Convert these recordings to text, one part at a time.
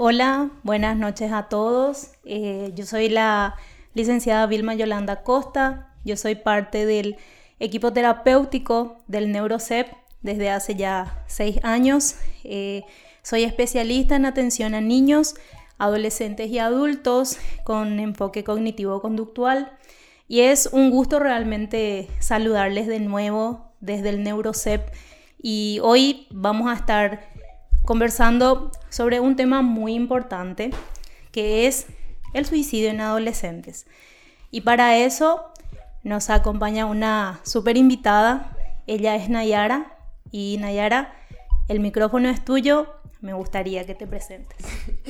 Hola, buenas noches a todos. Eh, yo soy la licenciada Vilma Yolanda Costa. Yo soy parte del equipo terapéutico del NeuroCEP desde hace ya seis años. Eh, soy especialista en atención a niños, adolescentes y adultos con enfoque cognitivo-conductual. Y es un gusto realmente saludarles de nuevo desde el NeuroCEP. Y hoy vamos a estar conversando sobre un tema muy importante que es el suicidio en adolescentes. Y para eso nos acompaña una súper invitada, ella es Nayara. Y Nayara, el micrófono es tuyo, me gustaría que te presentes.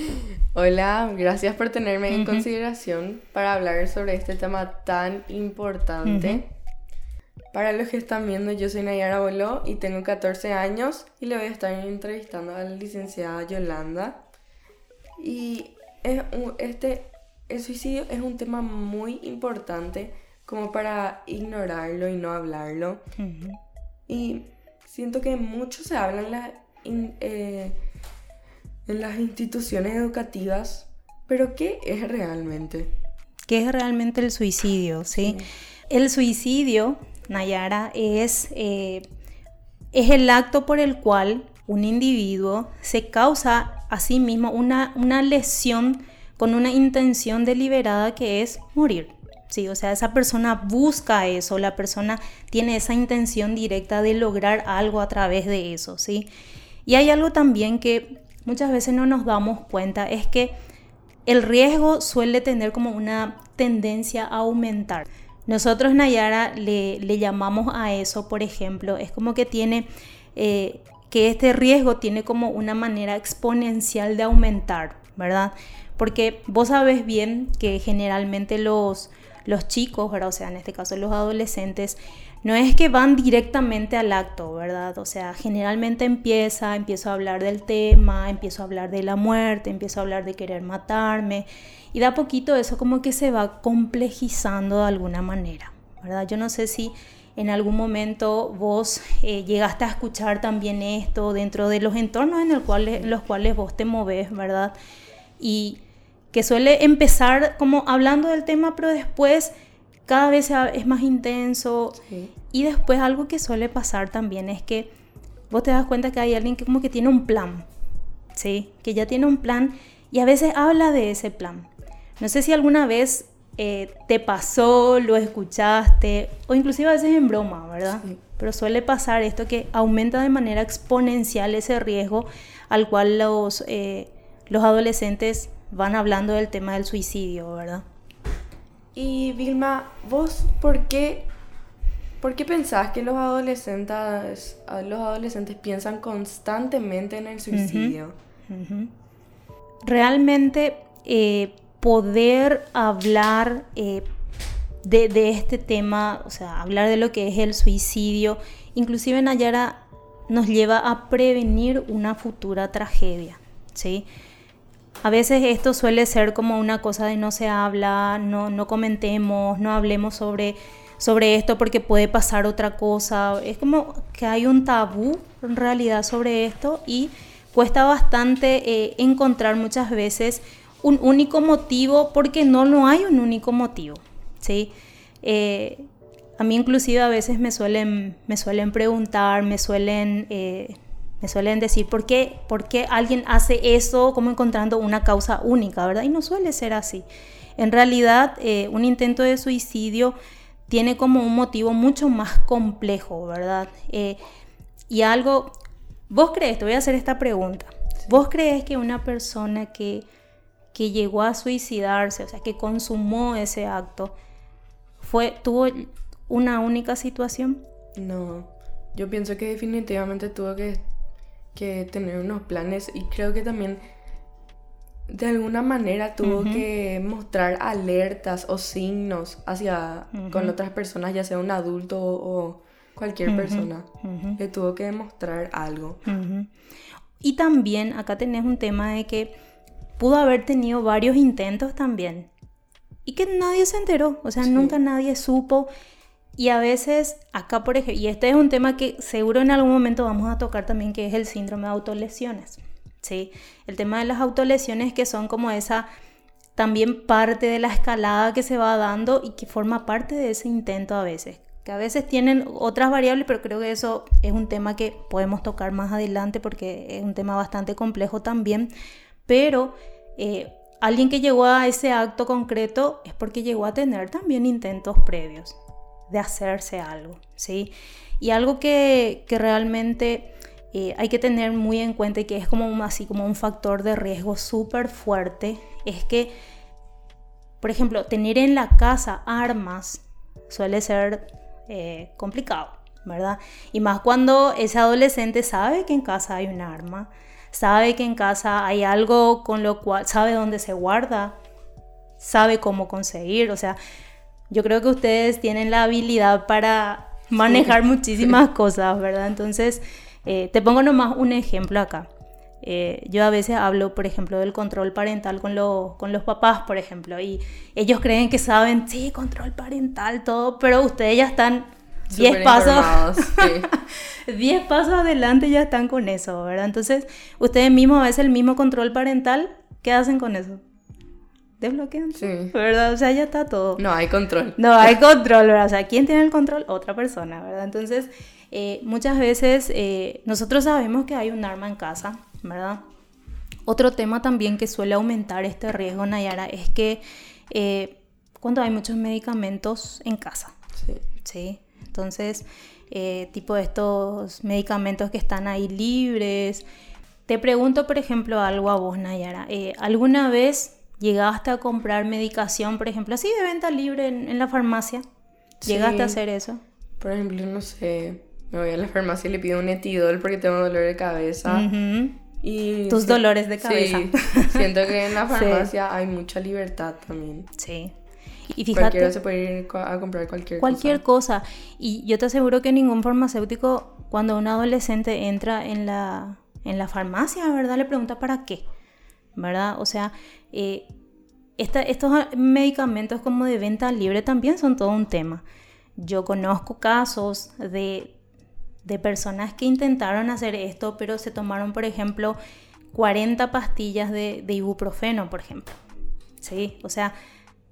Hola, gracias por tenerme en consideración para hablar sobre este tema tan importante. Para los que están viendo, yo soy Nayara Boló y tengo 14 años y le voy a estar entrevistando a la licenciada Yolanda. Y es este, el suicidio es un tema muy importante como para ignorarlo y no hablarlo. Y siento que mucho se habla en, eh, en las instituciones educativas, pero ¿qué es realmente? ¿Qué es realmente el suicidio? ¿sí? El suicidio Nayara, es, eh, es el acto por el cual un individuo se causa a sí mismo una, una lesión con una intención deliberada que es morir. Sí, o sea, esa persona busca eso, la persona tiene esa intención directa de lograr algo a través de eso, ¿sí? Y hay algo también que muchas veces no nos damos cuenta, es que el riesgo suele tener como una tendencia a aumentar. Nosotros, Nayara, le, llamamos a eso, por ejemplo, es como que tiene, eh, que este riesgo tiene como una manera exponencial de aumentar, ¿verdad? Porque vos sabes bien que generalmente los, los chicos, ¿verdad? O sea, en este caso los adolescentes, no es que van directamente al acto, ¿verdad? O sea, generalmente empieza, empiezo a hablar del tema, empiezo a hablar de la muerte, empiezo a hablar de querer matarme, y de a poquito eso como que se va complejizando de alguna manera, ¿verdad? Yo no sé si en algún momento vos eh, llegaste a escuchar también esto dentro de los entornos en los cuales vos te moves, ¿verdad? Y que suele empezar como hablando del tema, pero después cada vez es más intenso. Y después algo que suele pasar también es que vos te das cuenta que hay alguien que como que tiene un plan, ¿sí? Que ya tiene un plan y a veces habla de ese plan. No sé si alguna vez eh, te pasó, lo escuchaste, o inclusive a veces en broma, ¿verdad? Pero suele pasar esto que aumenta de manera exponencial ese riesgo al cual los, eh, los adolescentes van hablando del tema del suicidio, ¿verdad? Y Vilma, ¿vos por qué, por qué pensás que los adolescentes, los adolescentes piensan constantemente en el suicidio? Realmente eh, poder hablar eh, de, este tema, o sea, hablar de lo que es el suicidio, inclusive Nayara nos lleva a prevenir una futura tragedia, ¿sí? A veces esto suele ser como una cosa de no se habla, no, no comentemos, no hablemos sobre, sobre esto porque puede pasar otra cosa. Es como que hay un tabú en realidad sobre esto y cuesta bastante eh, encontrar muchas veces un único motivo porque no, no hay un único motivo, ¿sí? Eh, a mí inclusive a veces me suelen, me suelen preguntar, me suelen, eh, me suelen decir ¿por qué, por qué alguien hace eso como encontrando una causa única, ¿verdad? Y no suele ser así. En realidad, eh, un intento de suicidio tiene como un motivo mucho más complejo, ¿verdad? y algo, vos crees, te voy a hacer esta pregunta, ¿vos crees que una persona que que llegó a suicidarse, o sea, que consumó ese acto, fue, tuvo una única situación? No, yo pienso que definitivamente tuvo que, que tener unos planes y creo que también de alguna manera tuvo que mostrar alertas o signos hacia con otras personas, ya sea un adulto o cualquier persona. Le tuvo que demostrar algo. Y también acá tenés un tema de que pudo haber tenido varios intentos también. Y que nadie se enteró, o sea, nunca nadie supo. Y a veces, acá por ejemplo, y este es un tema que seguro en algún momento vamos a tocar también, que es el síndrome de autolesiones. ¿sí? El tema de las autolesiones que son como esa también parte de la escalada que se va dando y que forma parte de ese intento a veces. Que a veces tienen otras variables, pero creo que eso es un tema que podemos tocar más adelante porque es un tema bastante complejo también. Pero eh, alguien que llegó a ese acto concreto es porque llegó a tener también intentos previos de hacerse algo, ¿sí? Y algo que, realmente eh, hay que tener muy en cuenta y que es como así como un factor de riesgo súper fuerte, es que, por ejemplo, tener en la casa armas suele ser eh, complicado, ¿verdad? Y más cuando ese adolescente sabe que en casa hay un arma, sabe que en casa hay algo con lo cual sabe dónde se guarda, sabe cómo conseguir, o sea, yo creo que ustedes tienen la habilidad para manejar muchísimas cosas, ¿verdad? Entonces, eh, te pongo nomás un ejemplo acá. Eh, yo a veces hablo, por ejemplo, del control parental con, con los papás, por ejemplo, y ellos creen que saben, sí, control parental, todo, pero ustedes ya están 10 pasos, 10 pasos adelante ya están con eso, ¿verdad? Entonces, ustedes mismos a veces el mismo control parental, ¿qué hacen con eso? Desbloquean. Sí. ¿Verdad? O sea, ya está todo. No hay control. No hay control, ¿verdad? O sea, ¿quién tiene el control? Otra persona, ¿verdad? Entonces, eh, muchas veces eh, nosotros sabemos que hay un arma en casa, ¿verdad? Otro tema también que suele aumentar este riesgo, Nayara, es que eh, cuando hay muchos medicamentos en casa. Sí. ¿sí? Entonces, tipo estos medicamentos que están ahí libres. Te pregunto, por ejemplo, algo a vos, Nayara. ¿Alguna vez llegaste a comprar medicación, por ejemplo, así de venta libre en, la farmacia? ¿Llegaste a hacer eso? Por ejemplo, no sé, me voy a la farmacia y le pido un etidol porque tengo dolor de cabeza. y Tus dolores de cabeza. Sí, siento que en la farmacia hay mucha libertad también. Sí. Y fíjate, Cualquiera se puede ir a comprar cualquier, cualquier cosa. Y yo te aseguro que ningún farmacéutico, cuando un adolescente entra en la, en la farmacia, ¿verdad? Le pregunta para qué, ¿verdad? O sea, eh, estos medicamentos como de venta libre también son todo un tema. Yo conozco casos de de personas que intentaron hacer esto, pero se tomaron, por ejemplo, 40 pastillas de, ibuprofeno, por ejemplo. ¿Sí? O sea,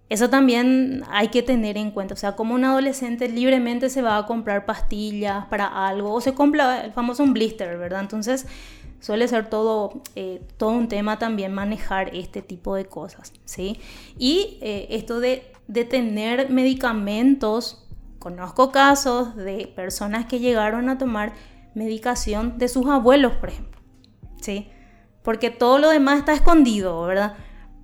eso también hay que tener en cuenta. O sea, como un adolescente libremente se va a comprar pastillas para algo, o se compra el famoso un blister, ¿verdad? Entonces, suele ser todo, eh, todo un tema también manejar este tipo de cosas, ¿sí? Y eh, esto de, de tener medicamentos Conozco casos de personas que llegaron a tomar medicación de sus abuelos, por ejemplo. ¿Sí? Porque todo lo demás está escondido, ¿verdad?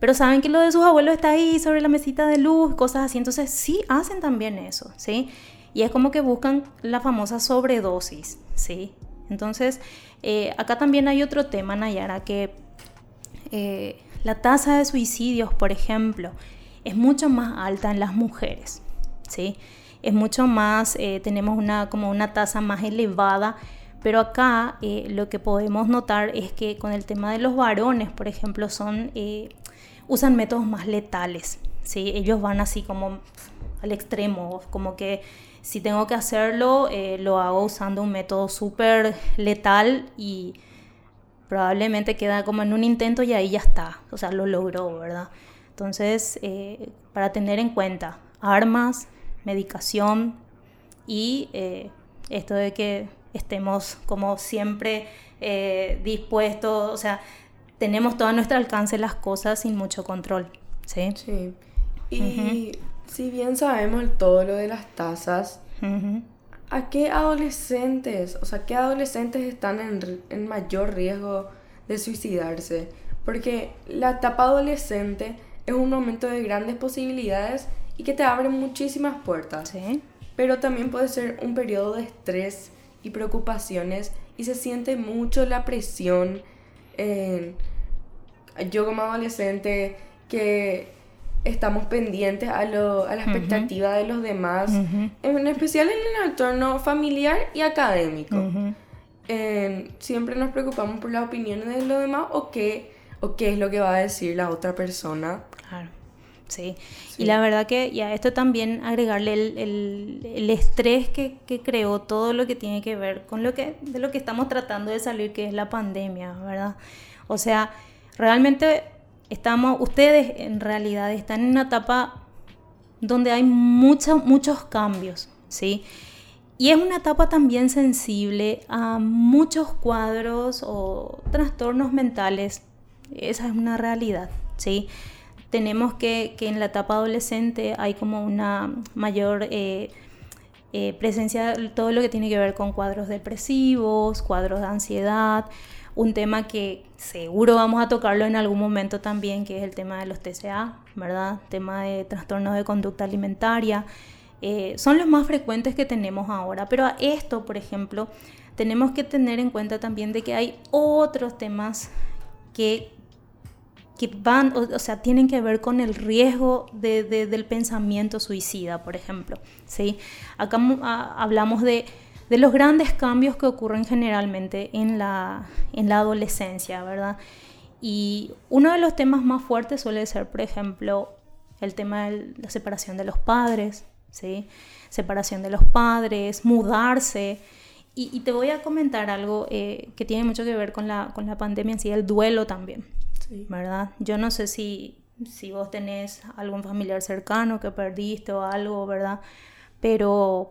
Pero saben que lo de sus abuelos está ahí sobre la mesita de luz, cosas así. Entonces sí hacen también eso, ¿sí? Y es como que buscan la famosa sobredosis, ¿sí? Entonces, eh, acá también hay otro tema, Nayara, que eh, la tasa de suicidios, por ejemplo, es mucho más alta en las mujeres, ¿sí? es mucho más, eh, tenemos una, como una tasa más elevada, pero acá eh, lo que podemos notar es que con el tema de los varones, por ejemplo, son, eh, usan métodos más letales, ¿sí? Ellos van así como al extremo, como que si tengo que hacerlo, lo hago usando un método súper letal y probablemente queda como en un intento y ahí ya está, o sea, lo logró, ¿verdad? Entonces, para tener en cuenta, armas, medicación y eh, esto de que estemos como siempre eh, dispuestos, o sea, tenemos todo a nuestro alcance las cosas sin mucho control. Sí. sí. Y si bien sabemos todo lo de las tasas, ¿a qué adolescentes, o sea, qué adolescentes están en, en mayor riesgo de suicidarse? Porque la etapa adolescente es un momento de grandes posibilidades y que te abre muchísimas puertas. Sí. Pero también puede ser un periodo de estrés y preocupaciones y se siente mucho la presión. En, yo como adolescente que estamos pendientes a, lo, a la expectativa de los demás, en especial en el entorno familiar y académico. siempre nos preocupamos por las opiniones de los demás o qué, o qué es lo que va a decir la otra persona. Claro. ¿sí? Y la verdad que y a esto también agregarle el, estrés que, creó todo lo que tiene que ver con lo que, de lo que estamos tratando de salir, que es la pandemia, ¿verdad? O sea, realmente estamos, ustedes en realidad están en una etapa donde hay muchos muchos cambios, ¿sí? Y es una etapa también sensible a muchos cuadros o trastornos mentales. Esa es una realidad, ¿sí? Tenemos que, que en la etapa adolescente hay como una mayor eh, eh, presencia de todo lo que tiene que ver con cuadros depresivos, cuadros de ansiedad, un tema que seguro vamos a tocarlo en algún momento también, que es el tema de los TCA, ¿verdad? Tema de trastornos de conducta alimentaria. Eh, son los más frecuentes que tenemos ahora, pero a esto, por ejemplo, tenemos que tener en cuenta también de que hay otros temas que, van, o, sea, tienen que ver con el riesgo de, del pensamiento suicida, por ejemplo. ¿sí? Acá hablamos de de los grandes cambios que ocurren generalmente en la, en la adolescencia, ¿verdad? Y uno de los temas más fuertes suele ser, por ejemplo, el tema de la separación de los padres, ¿sí? Separación de los padres, mudarse. Y, te voy a comentar algo eh, que tiene mucho que ver con la, con la pandemia en sí, el duelo también, ¿verdad? Yo no sé si, si vos tenés algún familiar cercano que perdiste o algo, ¿verdad? Pero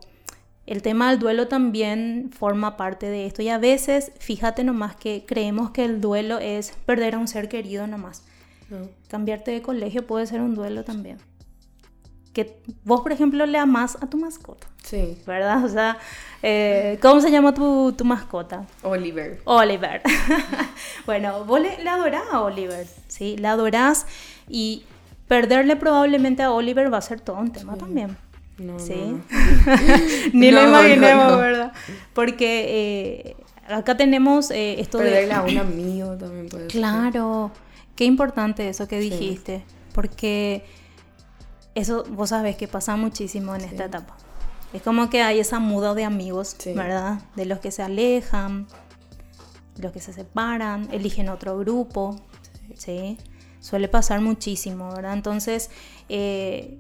el tema del duelo también forma parte de esto y a veces, fíjate nomás que creemos que el duelo es perder a un ser querido nomás. Cambiarte de colegio puede ser un duelo también. Que vos, por ejemplo, le amás a tu mascota. Sí. ¿Verdad? O sea, eh, ¿cómo se llama tu, mascota? Oliver. Oliver. bueno, vos le, adorás a Oliver, ¿sí? Le adorás y perderle probablemente a Oliver va a ser todo un tema también. ¿Sí? Ni lo imaginemos, ¿verdad? Porque eh, acá tenemos eh, esto Perderle a un amigo también puede Claro. Qué importante eso que dijiste. Porque eso vos sabés que pasa muchísimo en esta etapa. Es como que hay esa muda de amigos, ¿verdad? De los que se alejan, los que se separan, eligen otro grupo, ¿sí? Suele pasar muchísimo, ¿verdad? Entonces, eh,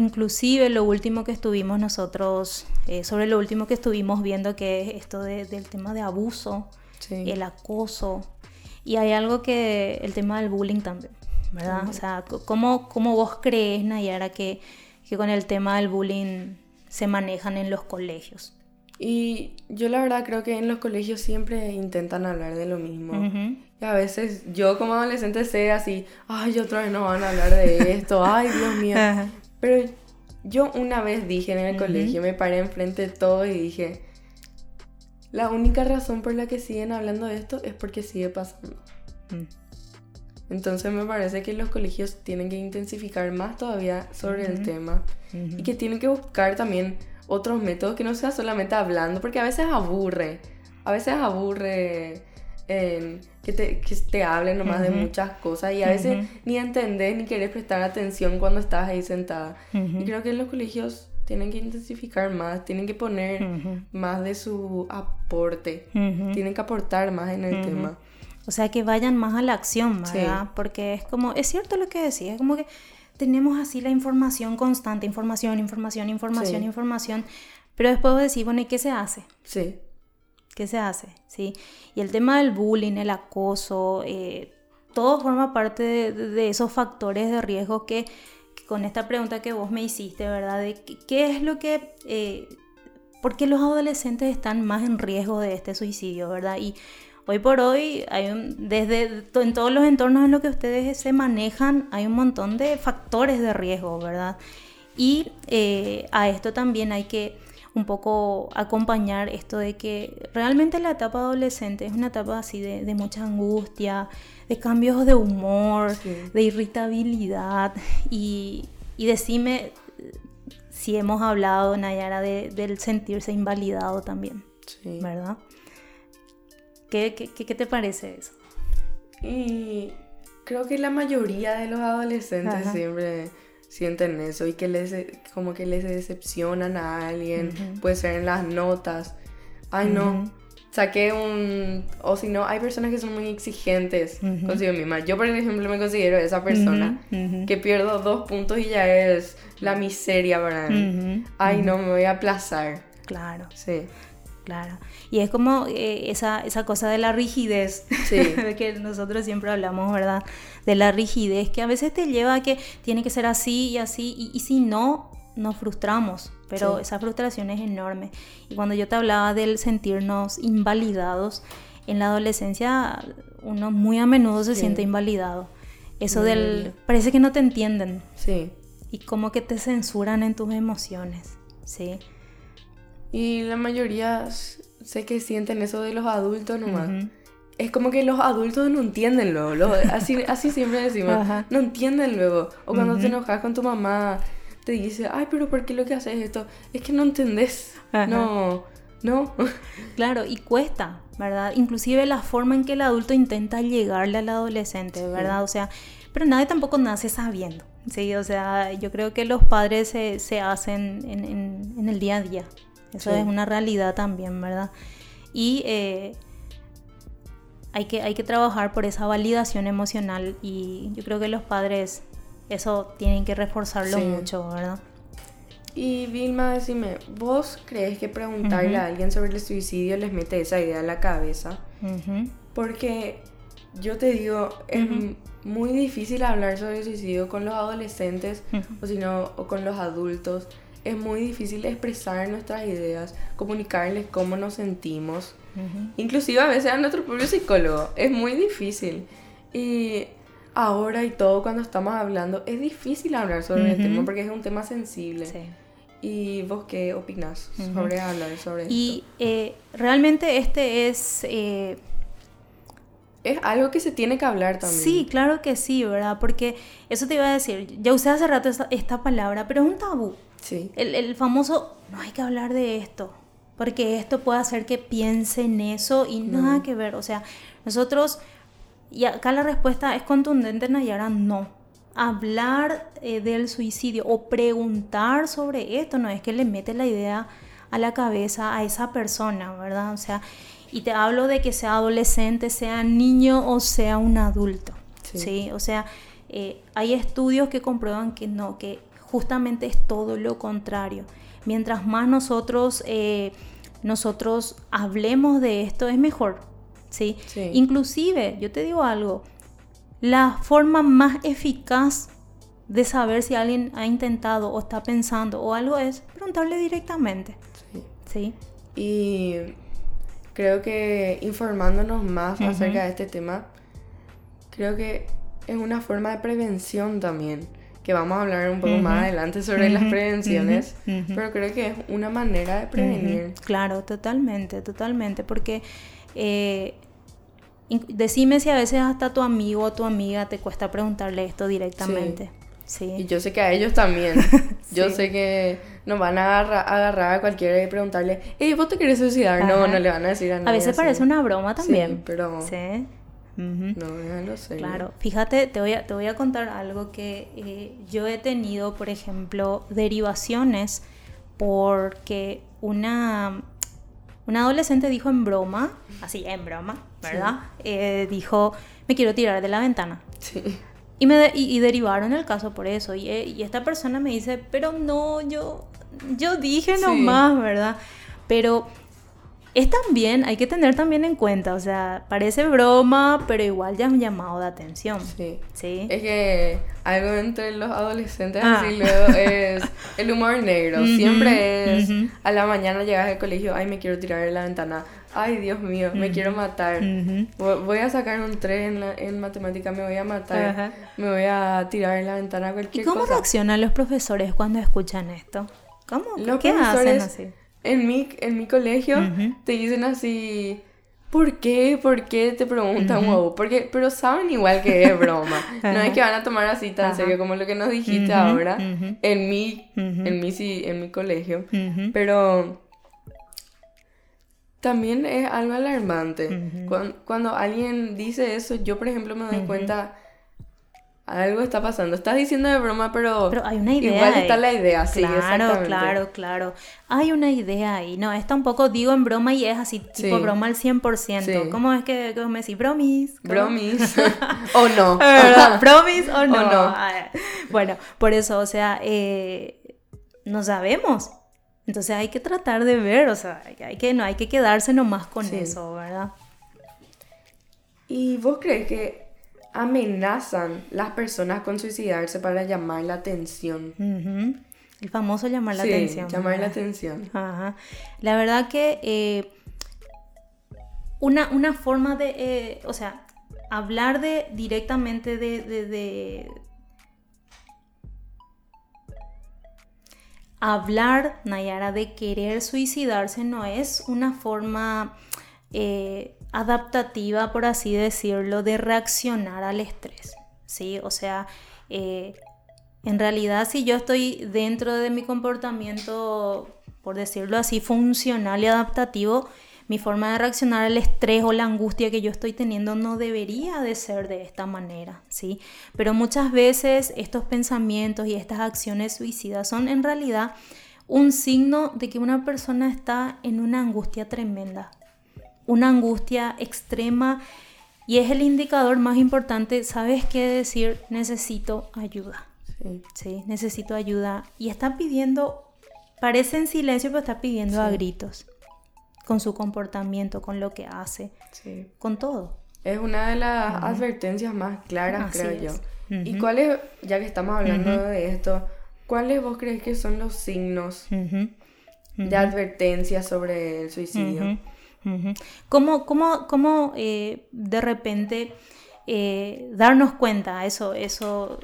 inclusive lo último que estuvimos nosotros, eh, sobre lo último que estuvimos viendo, que es esto del tema de abuso, el acoso, y hay algo que, el tema del bullying también, ¿verdad? O sea, ¿cómo, ¿cómo, vos crees, Nayara, que, que con el tema del bullying se manejan en los colegios? Y yo la verdad creo que en los colegios siempre intentan hablar de lo mismo. Y a veces yo como adolescente sé así, ay, otra vez no van a hablar de esto, ay, Dios mío. Pero yo una vez dije en el colegio, me paré enfrente de todo y dije, la única razón por la que siguen hablando de esto es porque sigue pasando. Mm. Entonces me parece que los colegios tienen que intensificar más todavía sobre el tema y que tienen que buscar también otros métodos que no sea solamente hablando, porque a veces aburre, a veces aburre que, te, que te hablen nomás de muchas cosas y a veces ni entendés ni querés prestar atención cuando estás ahí sentada. Y creo que los colegios tienen que intensificar más, tienen que poner más de su aporte, tienen que aportar más en el tema. O sea, que vayan más a la acción, ¿verdad? Porque es como, es cierto lo que decía, es como que tenemos así la información constante, información, información, información, información, pero después decir, bueno, ¿y qué se hace? Sí. ¿Qué se hace? ¿Sí? Y el tema del bullying, el acoso, eh, todo forma parte de, esos factores de riesgo que, con esta pregunta que vos me hiciste, ¿verdad? De qué, es lo que... Eh, ¿Por qué los adolescentes están más en riesgo de este suicidio, verdad? Y hoy por hoy, hay desde en todos los entornos en los que ustedes se manejan, hay un montón de factores de riesgo, ¿verdad? Y eh, a esto también hay que un poco acompañar esto de que realmente la etapa adolescente es una etapa así de, mucha angustia, de cambios de humor, de irritabilidad y, decime si hemos hablado, Nayara, del sentirse invalidado también, ¿verdad? ¿Qué, qué, te parece eso? Y creo que la mayoría de los adolescentes siempre sienten eso y que les como que les decepcionan a alguien, puede ser en las notas. Ay, no. Saqué un o si no, hay personas que son muy exigentes consigo misma. Yo por ejemplo me considero esa persona que pierdo dos puntos y ya es la miseria para mí. Ay, no, me voy a aplazar. Claro. Sí. Claro. Y es como eh, esa, esa cosa de la rigidez, Sí. que nosotros siempre hablamos, ¿verdad? De la rigidez, que a veces te lleva a que tiene que ser así y así, y, y si no, nos frustramos, pero Sí. esa frustración es enorme. Y cuando yo te hablaba del sentirnos invalidados, en la adolescencia uno muy a menudo se Sí. siente invalidado. Eso Muy del... horrible. Parece que no te entienden Sí. y como que te censuran en tus emociones, ¿sí? Y la mayoría sé que sienten eso de los adultos nomás. Ujú. Es como que los adultos no entienden luego. lo- así, así siempre decimos. Ajá. No entienden luego. O cuando te Ujú. enojas con tu mamá, te dice, ay, pero ¿por qué lo que haces esto? Es que no entendés. Ajá. No, no. Claro, y cuesta, ¿verdad? Inclusive la forma en que el adulto intenta llegarle al adolescente, ¿verdad? O sea, pero nadie tampoco nace sabiendo, ¿sí? O sea, yo creo que los padres se, se hacen en, en- en el día a día. Eso Sí. es una realidad también, ¿verdad? Y eh, hay, que, hay que trabajar por esa validación emocional y yo creo que los padres eso tienen que reforzarlo Sí. mucho, ¿verdad? Y Vilma, decime, ¿vos crees que preguntarle a alguien sobre el suicidio les mete esa idea a la cabeza? Porque yo te digo, es muy difícil hablar sobre el suicidio con los adolescentes o, si no, o con los adultos. Es muy difícil expresar nuestras ideas, comunicarles cómo nos sentimos. ujú. Inclusive a veces a nuestro propio psicólogo. Es muy difícil. Y ahora y todo cuando estamos hablando, es difícil hablar sobre el Ujú. tema porque es un tema sensible. Sí. ¿Y vos qué opinás Ujú. sobre hablar sobre Y esto? eh, realmente este es... eh, Es algo que se tiene que hablar también. sí, claro que sí, ¿verdad? Porque eso te iba a decir, ya usé hace rato esta, esta palabra, pero es un tabú. Sí. El, el famoso, no hay que hablar de esto, porque esto puede hacer que piense en eso y nada No. que ver. O sea, nosotros, y acá la respuesta es contundente, Nayara, no. Hablar eh, del suicidio o preguntar sobre esto no es que le mete la idea a la cabeza a esa persona, ¿verdad? O sea, y te hablo de que sea adolescente, sea niño o sea un adulto, Sí. ¿sí? O sea, eh, hay estudios que comprueban que no, que justamente es todo lo contrario. Mientras más nosotros, eh, nosotros hablemos de esto, es mejor, ¿sí? Sí. Inclusive, yo te digo algo, la forma más eficaz de saber si alguien ha intentado o está pensando o algo es preguntarle directamente, Sí. ¿sí? Y creo que informándonos más acerca de este tema, creo que es una forma de prevención también, que vamos a hablar un poco más adelante sobre las prevenciones, pero creo que es una manera de prevenir. Claro, totalmente, totalmente, porque eh, decime si a veces hasta tu amigo o tu amiga te cuesta preguntarle esto directamente. Sí. Y yo sé que a ellos también. Yo sé que nos van a agarrar, agarrar a cualquiera y preguntarle, hey, ¿vos te querés suicidar? No, no le van a decir a nadie. A veces así. parece una broma también. Sí, pero Sí. Ujú. no, déjalo ser. Claro, fíjate, te voy a, te voy a contar algo que eh, yo he tenido, por ejemplo, derivaciones porque una, una adolescente dijo en broma, así en broma, ¿verdad? Eh, dijo, me quiero tirar de la ventana. Sí. Y, me de- y, y derivaron el caso por eso. Y, eh, y esta persona me dice, pero no, yo, yo dije Sí. nomás, ¿verdad? Pero es también, hay que tener también en cuenta, o sea, parece broma, pero igual ya es un llamado de atención. Sí. ¿Sí? Es que algo entre los adolescentes Ah. así luego es el humor negro. Siempre es a la mañana llegas al colegio, ay me quiero tirar de la ventana, ay Dios mío, me quiero matar. Voy a sacar un 3 en, la- en matemática, me voy a matar, me voy a tirar de la ventana, ¿Y cualquier cómo cosa. reaccionan los profesores cuando escuchan esto? ¿Cómo? Los ¿Qué hacen así? En mi, en mi colegio te dicen así, ¿por qué? ¿Por qué? Te preguntan, Ujú. wow, porque, pero saben igual que es broma. no es que van a tomar así tan serio como lo que nos dijiste ahora en mi, en mi, sí- en mi colegio. Pero también es algo alarmante. Cuando, alguien dice eso, yo por ejemplo me doy cuenta, algo está pasando. Estás diciendo de broma, pero, Pero hay una idea. igual ahí. está la idea, sí, Claro, claro, claro. Hay una idea ahí. No, está un poco, digo en broma y es así, tipo Sí. broma al 100%. Sí. ¿Cómo es que, me decís? Bromis. ¿Cómo? Bromis. o no. ¿Bromis o no? no. Ah, Bueno, por eso, o sea, eh, no sabemos. Entonces hay que tratar de ver, o sea, hay que, no hay que quedarse nomás con eso, ¿verdad? ¿Y vos crees que amenazan las personas con suicidarse para llamar la atención? El famoso llamar la sí, atención. Llamar la atención. Ajá. La verdad que eh, una, una, forma de, eh, o sea, hablar de directamente de, de, hablar, Nayara, de querer suicidarse no es una forma eh, adaptativa, por así decirlo, de reaccionar al estrés. ¿sí? O sea, eh, en realidad si yo estoy dentro de mi comportamiento, por decirlo así, funcional y adaptativo, mi forma de reaccionar al estrés o la angustia que yo estoy teniendo no debería de ser de esta manera, ¿sí? Pero muchas veces estos pensamientos y estas acciones suicidas son en realidad un signo de que una persona está en una angustia tremenda, una angustia extrema y es el indicador más importante, ¿sabes qué decir? Necesito ayuda. Sí. necesito ayuda. Y está pidiendo, parece en silencio, pero está pidiendo a gritos con su comportamiento, con lo que hace, con todo. Es una de las advertencias más claras, creo yo. ¿Y cuáles, ya que estamos hablando de esto, cuáles vos crees que son los signos de advertencia sobre el suicidio? ¿Cómo, cómo, cómo eh, de repente eh, darnos cuenta eso, eso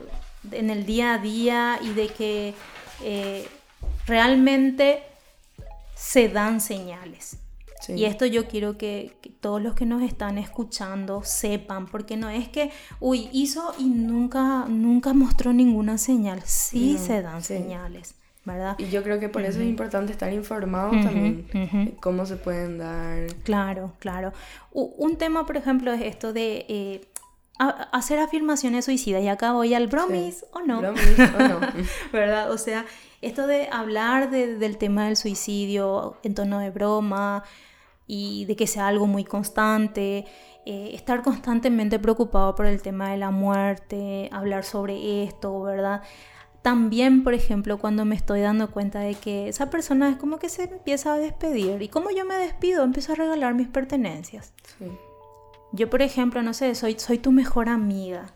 en el día a día y de que eh, realmente se dan señales? Y esto yo quiero que, todos los que nos están escuchando sepan, porque no es que, uy, hizo y nunca, nunca mostró ninguna señal. Sí se dan señales. ¿Verdad? Y yo creo que por eso es importante estar informados también de cómo se pueden dar. Claro, claro. un tema, por ejemplo, es esto de eh, hacer afirmaciones suicidas. Y acá voy al bromis o no. Bromis o no. ¿Verdad? O sea, esto de hablar del tema del suicidio en tono de broma, y de que sea algo muy constante, eh, estar constantemente preocupado por el tema de la muerte, hablar sobre esto, ¿verdad? También, por ejemplo, cuando me estoy dando cuenta de que esa persona es como que se empieza a despedir. ¿Y como yo me despido? Empiezo a regalar mis pertenencias. Yo, por ejemplo, no sé, soy, soy tu mejor amiga.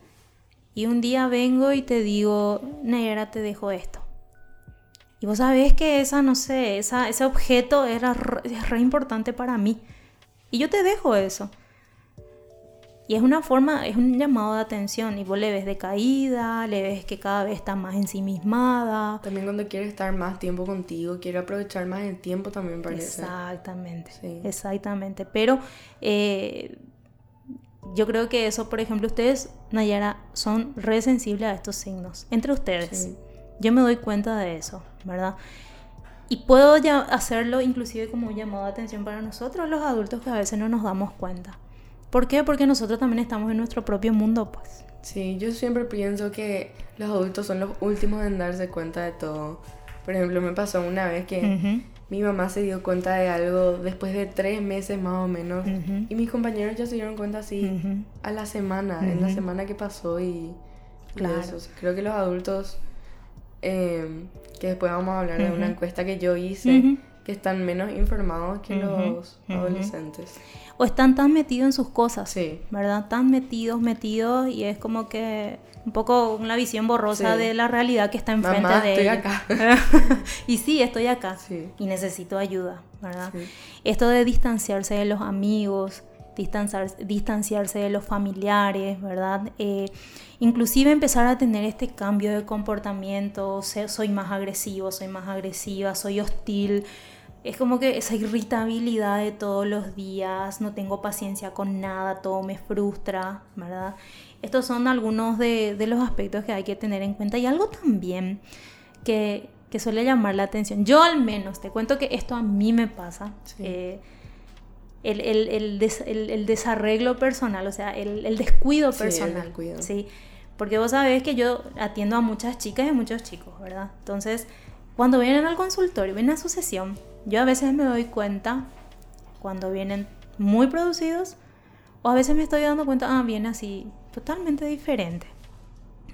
Y un día vengo y te digo, Nayara, te dejo esto. Y vos sabés que esa, no sé, esa, ese objeto era re, es re importante para mí. Y yo te dejo eso. Y es una forma, es un llamado de atención. Y vos le ves decaída, le ves que cada vez está más ensimismada. También cuando quiere estar más tiempo contigo, quiere aprovechar más el tiempo también parece. Exactamente, exactamente. Pero eh, yo creo que eso, por ejemplo, ustedes, Nayara, son re sensibles a estos signos. Entre ustedes. Yo me doy cuenta de eso, ¿verdad? Y puedo ya hacerlo inclusive como un llamado de atención para nosotros, los adultos, que a veces no nos damos cuenta. ¿Por qué? Porque nosotros también estamos en nuestro propio mundo, pues. Sí, yo siempre pienso que los adultos son los últimos en darse cuenta de todo. Por ejemplo, me pasó una vez que mi mamá se dio cuenta de algo después de tres meses más o menos. Y mis compañeros ya se dieron cuenta así a la semana, en la semana que pasó y, claro. eso. Creo que los adultos Em, que después vamos a hablar de una encuesta que yo hice, que están menos informados que los adolescentes. O están tan metidos en sus cosas, sí. ¿verdad? Tan metidos, metidos, y es como que un poco una visión borrosa de la realidad que está enfrente Mamá, de estoy acá. y sí, estoy acá. Y necesito ayuda, ¿verdad? Esto de distanciarse de los amigos, distanciarse de los familiares, ¿verdad? Eh, inclusive empezar a tener este cambio de comportamiento, soy más agresivo, soy más agresiva, soy hostil. Es como que esa irritabilidad de todos los días, no tengo paciencia con nada, todo me frustra, ¿verdad? Estos son algunos de, los aspectos que hay que tener en cuenta y algo también que, suele llamar la atención. Yo al menos, te cuento que esto a mí me pasa. Eh, el, el, desarreglo personal, o sea, el, descuido personal. Sí, Porque vos sabés que yo atiendo a muchas chicas y a muchos chicos, ¿verdad? Entonces, cuando vienen al consultorio, vienen a su sesión, yo a veces me doy cuenta cuando vienen muy producidos o a veces me estoy dando cuenta, ah, viene así totalmente diferente,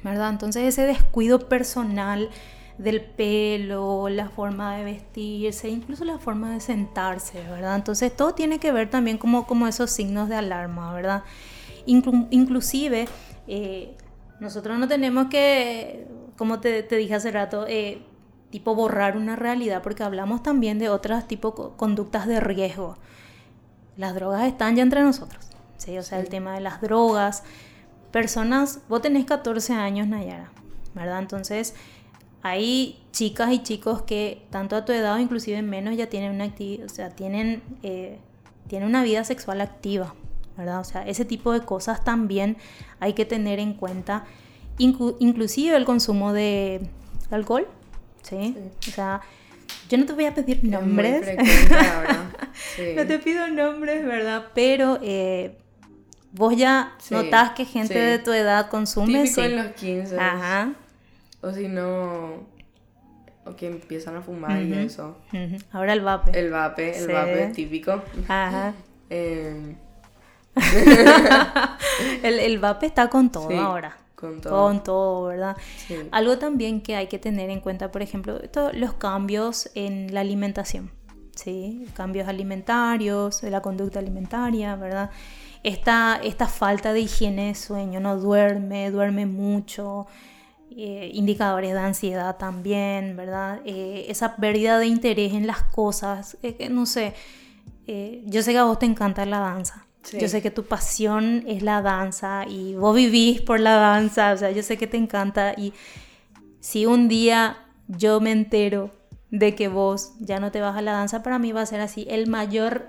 ¿verdad? Entonces ese descuido personal del pelo, la forma de vestirse, incluso la forma de sentarse, ¿verdad? Entonces todo tiene que ver también como, como esos signos de alarma, ¿verdad? inclusive, eh, nosotros no tenemos que, como te, dije hace rato, eh, tipo borrar una realidad, porque hablamos también de otras tipo conductas de riesgo. Las drogas están ya entre nosotros, ¿sí? O sea, el tema de las drogas. Personas, vos tenés 14 años, Nayara, ¿verdad? Entonces, hay chicas y chicos que tanto a tu edad o inclusive menos ya tienen una actividad, o sea, tienen, eh, tienen una vida sexual activa, ¿verdad? O sea, ese tipo de cosas también hay que tener en cuenta, inclusive el consumo de alcohol, ¿sí? O sea, yo no te voy a pedir nombres, no te pido nombres, ¿verdad? Pero eh, vos ya notás que gente de tu edad consume. Típico en los 15. Ajá. O si no, o que empiezan a fumar y eso. Ahora el vape. El vape, el vape típico. Ajá. Em. el, el, vape está con todo ahora. Con todo. Con todo, ¿verdad? Algo también que hay que tener en cuenta, por ejemplo, los cambios en la alimentación. ¿sí? Cambios alimentarios, la conducta alimentaria, ¿verdad? Esta, esta falta de higiene de sueño, no duerme, duerme mucho, eh, indicadores de ansiedad también, ¿verdad? Eh, esa pérdida de interés en las cosas, no sé, eh, yo sé que a vos te encanta la danza. Yo sé que tu pasión es la danza y vos vivís por la danza, o sea, yo sé que te encanta y si un día yo me entero de que vos ya no te vas a la danza, para mí va a ser así el mayor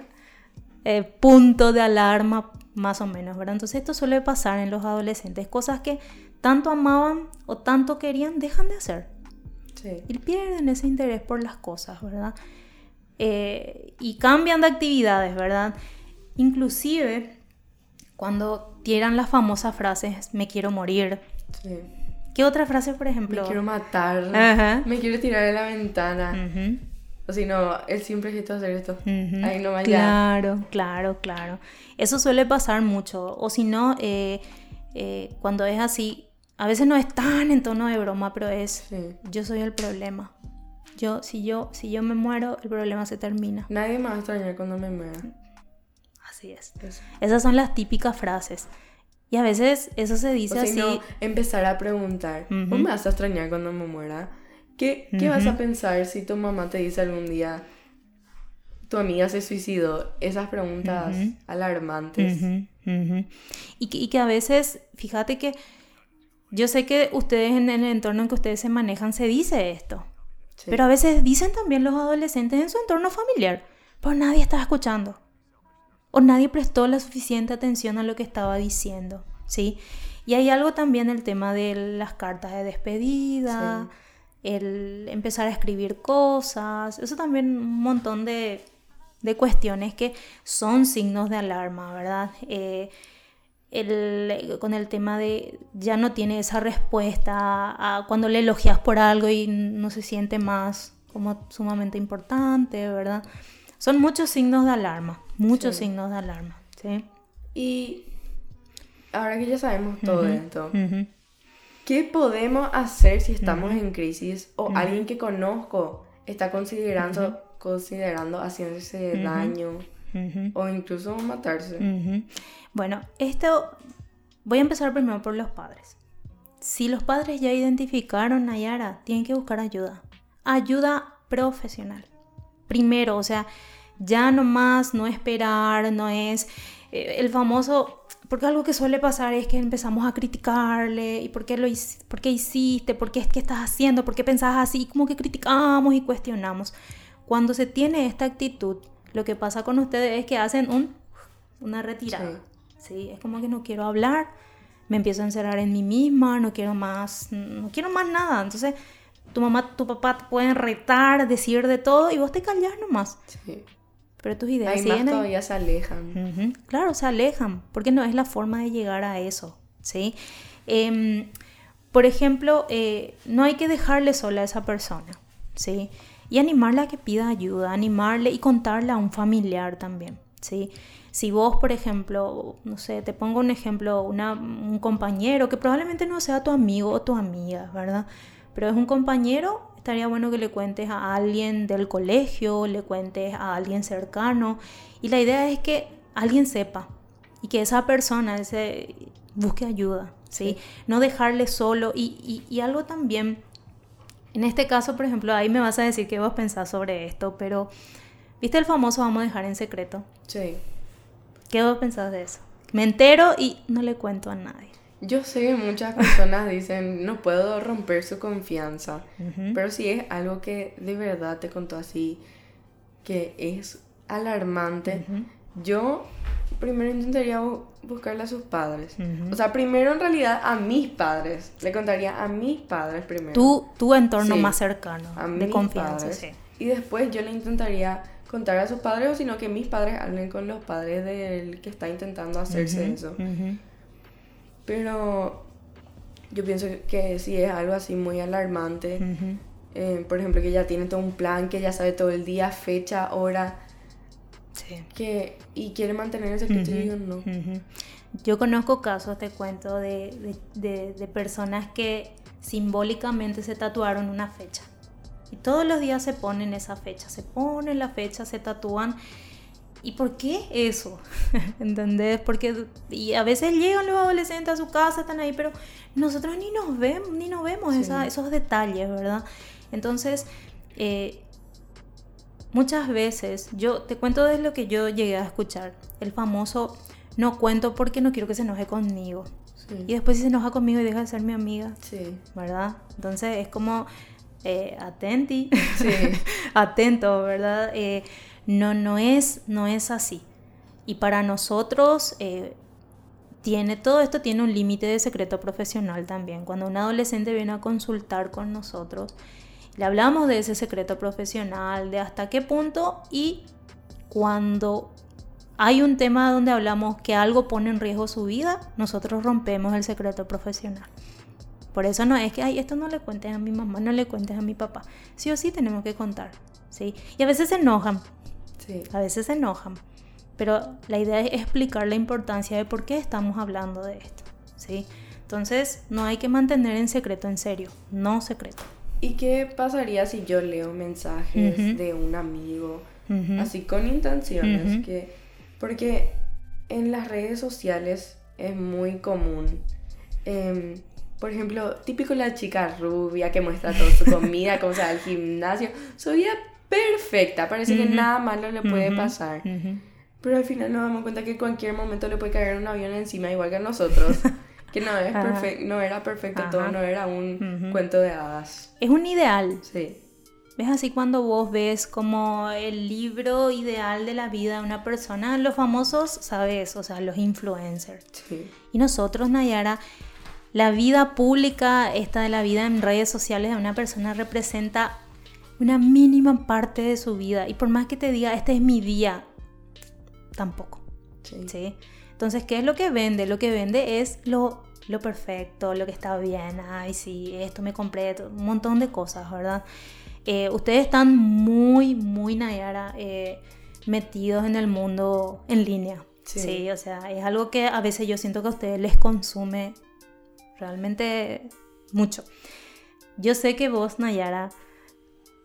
punto de alarma más o menos, ¿verdad? Entonces esto suele pasar en los adolescentes, cosas que tanto amaban o tanto querían, dejan de hacer. Y pierden ese interés por las cosas, ¿verdad? Eh, y cambian de actividades, ¿verdad? Inclusive cuando tiran las famosas frases, me quiero morir. Sí. ¿Qué otra frase, por ejemplo? Me quiero matar. Me quiero tirar de la ventana. O si no, él siempre quiere hacer esto. Ahí no. Claro, claro, claro. Eso suele pasar mucho. O si no, eh, eh, cuando es así, a veces no es tan en tono de broma, pero es yo soy el problema. Yo, si yo, si yo me muero, el problema se termina. Nadie me va a extrañar cuando me muera. Así es. Esas son las típicas frases. Y a veces eso se dice así. No, empezar a preguntar, ¿cómo me vas a extrañar cuando me muera? ¿Qué, ¿Qué vas a pensar si tu mamá te dice algún día, tu amiga se suicidó? Esas preguntas alarmantes. Y, que, y que a veces, fíjate que yo sé que ustedes en el entorno en que ustedes se manejan se dice esto. Pero a veces dicen también los adolescentes en su entorno familiar, pero nadie estaba escuchando. O nadie prestó la suficiente atención a lo que estaba diciendo, ¿sí? Y hay algo también el tema de las cartas de despedida, el empezar a escribir cosas, eso también un montón de, de cuestiones que son signos de alarma, ¿verdad? Eh, el, con el tema de ya no tiene esa respuesta a cuando le elogias por algo y no se siente más como sumamente importante, ¿verdad? Son muchos signos de alarma, muchos signos de alarma, ¿sí? Y ahora que ya sabemos todo esto, ¿qué podemos hacer si estamos en crisis o alguien que conozco está considerando, considerando haciéndose daño? o incluso matarse. Bueno, esto voy a empezar primero por los padres. Si los padres ya identificaron a Nayara, tienen que buscar ayuda. Ayuda profesional. Primero, o sea, ya no más, no esperar, no es eh, el famoso, porque algo que suele pasar es que empezamos a criticarle, y por qué lo por qué hiciste, por qué es que estás haciendo, por qué pensabas así, como que criticamos y cuestionamos. Cuando se tiene esta actitud, lo que pasa con ustedes es que hacen un, una retirada. Sí. Es como que no quiero hablar, me empiezo a encerrar en mí misma, no quiero más, no quiero más nada. Entonces, tu mamá, tu papá te pueden retar, decir de todo y vos te callas nomás. Sí. Pero tus ideas siguen más todavía se alejan. Claro, se alejan, porque no es la forma de llegar a eso, ¿sí? Em, por ejemplo, eh, no hay que dejarle sola a esa persona, ¿sí? y animarle a que pida ayuda, animarle y contarle a un familiar también, ¿sí? Si vos, por ejemplo, no sé, te pongo un ejemplo, un compañero que probablemente no sea tu amigo o tu amiga, ¿verdad? Pero es un compañero, estaría bueno que le cuentes a alguien del colegio, le cuentes a alguien cercano. Y la idea es que alguien sepa y que esa persona ese, busque ayuda, ¿sí? No dejarle solo. Y, y, algo también, en este caso, por ejemplo, ahí me vas a decir qué vos pensás sobre esto, pero ¿viste el famoso vamos a dejar en secreto? Sí. ¿Qué vos pensás de eso? Me entero y no le cuento a nadie. Yo sé que muchas personas dicen, no puedo romper su confianza, pero si es algo que de verdad te contó así, que es alarmante, yo primero intentaría buscarle a sus padres. O sea, primero en realidad a mis padres. Le contaría a mis padres primero. Tu, tu entorno más cercano, de confianza. Sí. Y después yo le intentaría contar a sus padres o sino que mis padres hablen con los padres del que está intentando hacerse eso. Pero yo pienso que si es algo así muy alarmante, eh, por ejemplo, que ya tiene todo un plan, que ya sabe todo el día, fecha, hora, que, y quiere mantener ese secreto, yo no. Yo conozco casos, te cuento, de, de, de personas que simbólicamente se tatuaron una fecha. Y todos los días se ponen esa fecha, se ponen la fecha, se tatúan. ¿Y por qué eso? ¿Entendés? Porque y a veces llegan los adolescentes a su casa, están ahí, pero nosotros ni nos vemos, ni nos vemos esos detalles, ¿verdad? Entonces, eh, muchas veces, yo te cuento de lo que yo llegué a escuchar, el famoso no cuento porque no quiero que se enoje conmigo. Y después si se enoja conmigo y deja de ser mi amiga, sí. ¿verdad? Entonces es como eh, atenti, atento, ¿verdad? Eh, no, no, es, no es así. Y para nosotros, eh, tiene, todo esto tiene un límite de secreto profesional también. Cuando un adolescente viene a consultar con nosotros, le hablamos de ese secreto profesional, de hasta qué punto y cuando hay un tema donde hablamos que algo pone en riesgo su vida, nosotros rompemos el secreto profesional. Por eso no es que, ay, esto no le cuentes a mi mamá, no le cuentes a mi papá. Sí o sí tenemos que contar, ¿sí? Y a veces se enojan, sí. a veces se enojan. Pero la idea es explicar la importancia de por qué estamos hablando de esto, ¿sí? Entonces, no hay que mantener en secreto, en serio, no secreto. ¿Y qué pasaría si yo leo mensajes de un amigo, así con intenciones? que, porque en las redes sociales es muy común eh, por ejemplo, típico la chica rubia que muestra toda su comida, cómo se va al gimnasio. Su vida perfecta, parece que nada malo le puede pasar. Pero al final nos damos cuenta que en cualquier momento le puede caer un avión encima, igual que a nosotros. que no, es no era perfecto todo, no era un cuento de hadas. Es un ideal. Sí. ¿Ves así cuando vos ves como el libro ideal de la vida de una persona? Los famosos, ¿sabes? O sea, los influencers. Sí. Y nosotros, Nayara, la vida pública, esta de la vida en redes sociales de una persona representa una mínima parte de su vida. Y por más que te diga, este es mi día, tampoco. Sí. Entonces, ¿qué es lo que vende? Lo que vende es lo, lo perfecto, lo que está bien. Ay, sí, esto me compré, un montón de cosas, ¿verdad? Eh, ustedes están muy, muy, Nayara, eh, metidos en el mundo en línea. Sí. sí. o sea, es algo que a veces yo siento que a ustedes les consume realmente mucho. Yo sé que vos, Nayara,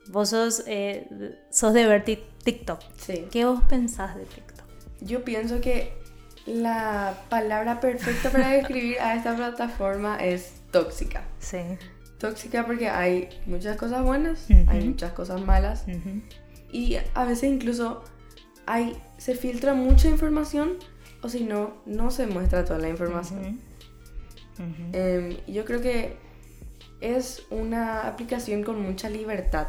vos sos, eh, sos de ver TikTok. Sí. ¿Qué vos pensás de TikTok? Yo pienso que la palabra perfecta para describir a esta plataforma es tóxica. Sí. Tóxica porque hay muchas cosas buenas, hay muchas cosas malas y a veces incluso hay, se filtra mucha información o si no, no se muestra toda la información. Em, yo creo que es una aplicación con mucha libertad,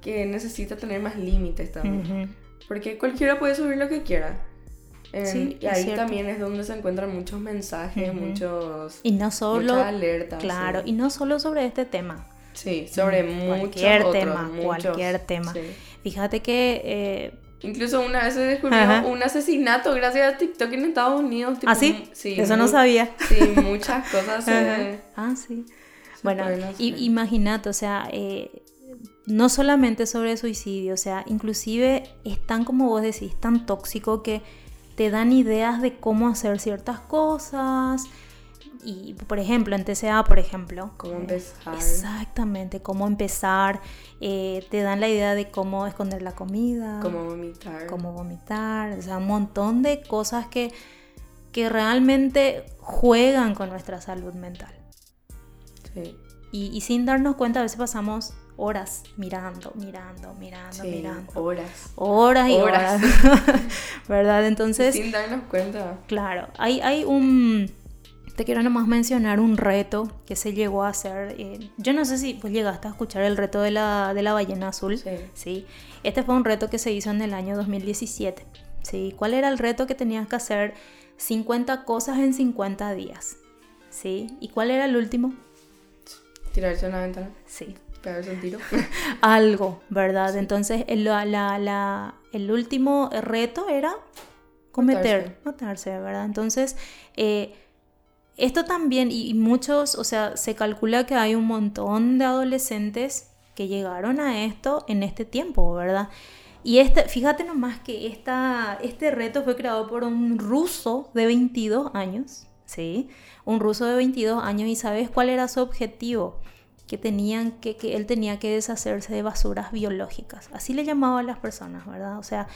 que necesita tener más límites también. Porque cualquiera puede subir lo que quiera. Em, y ahí también es donde se encuentran muchos mensajes, muchos y no solo alertas. Claro, y no solo sobre este tema. Sí, sobre cualquier tema, cualquier tema. Fíjate que eh, Incluso una vez se descubrió un asesinato gracias a TikTok en Estados Unidos. ¿Ah, sí? sí Eso no sabía. Sí, muchas cosas. ah, sí. Bueno, imagínate, o sea, eh, no solamente sobre suicidio, o sea, inclusive es tan, como vos decís, tan tóxico que te dan ideas de cómo hacer ciertas cosas. Y, por ejemplo, en TCA, por ejemplo. Cómo empezar. Exactamente, cómo empezar. Eh, te dan la idea de cómo esconder la comida. Cómo vomitar. Cómo vomitar. O sea, un montón de cosas que, que realmente juegan con nuestra salud mental. Sí. Y, y sin darnos cuenta, a veces pasamos horas mirando, mirando, mirando, Sí, mirando. horas. Horas y Horas. horas. ¿Verdad? Entonces, Sin darnos cuenta. claro, hay, hay un... Te quiero nomás mencionar un reto que se llegó a hacer. eh, yo no sé si vos llegaste a escuchar el reto de la, de la ballena azul. Sí. Este fue un reto que se hizo en el año 2017. ¿sí? ¿Cuál era el reto que tenías que hacer? 50 cosas en 50 días. ¿sí? ¿Y cuál era el último? Tirarse a una ventana. Sí, Pegarse un tiro. algo, ¿verdad? Entonces, el, la- la- el último reto era cometer, matarse, ¿verdad? Entonces, eh, esto también, y, muchos, o sea, se calcula que hay un montón de adolescentes que llegaron a esto en este tiempo, ¿verdad? Y este, fíjate nomás que esta, este reto fue creado por un ruso de 22 años, ¿sí? Un ruso de 22 años y ¿sabes cuál era su objetivo? Que tenían que, que él tenía que deshacerse de basuras biológicas. Así le llamaban las personas, ¿verdad? O sea,